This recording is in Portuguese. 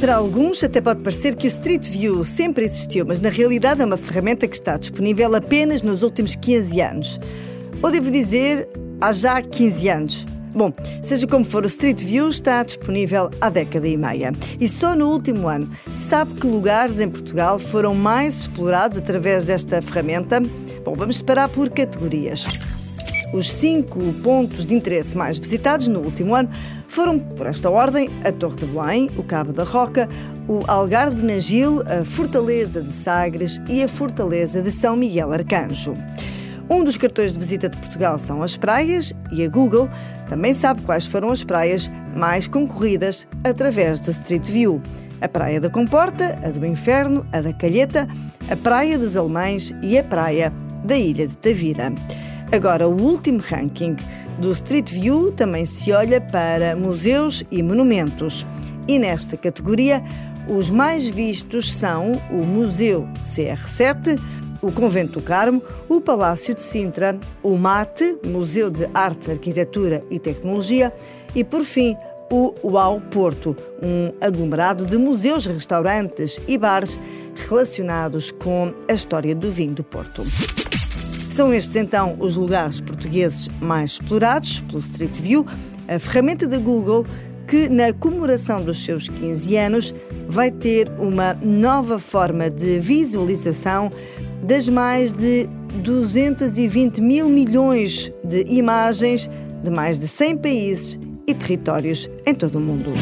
Para alguns, até pode parecer que o Street View sempre existiu, mas na realidade é uma ferramenta que está disponível apenas nos últimos 15 anos. Ou devo dizer, há já 15 anos. Bom, seja como for, o Street View está disponível há década e meia. E só no último ano, sabe que lugares em Portugal foram mais explorados através desta ferramenta? Bom, vamos separar por categorias. Os cinco pontos de interesse mais visitados no último ano foram, por esta ordem, a Torre de Belém, o Cabo da Roca, o Algarve de Nagil, a Fortaleza de Sagres e a Fortaleza de São Miguel Arcanjo. Um dos cartões de visita de Portugal são as praias e a Google também sabe quais foram as praias mais concorridas através do Street View. A Praia da Comporta, a do Inferno, a da Calheta, a Praia dos Alemães e a Praia da Ilha de Tavira. Agora, o último ranking do Street View também se olha para museus e monumentos. E nesta categoria, os mais vistos são o Museu CR7, o Convento do Carmo, o Palácio de Sintra, o MATE, Museu de Arte, Arquitetura e Tecnologia, e, por fim, o UAU Porto, um aglomerado de museus, restaurantes e bares relacionados com a história do vinho do Porto. São estes então os lugares portugueses mais explorados pelo Street View, a ferramenta da Google que, na comemoração dos seus 15 anos, vai ter uma nova forma de visualização das mais de 220 mil milhões de imagens de mais de 100 países e territórios em todo o mundo.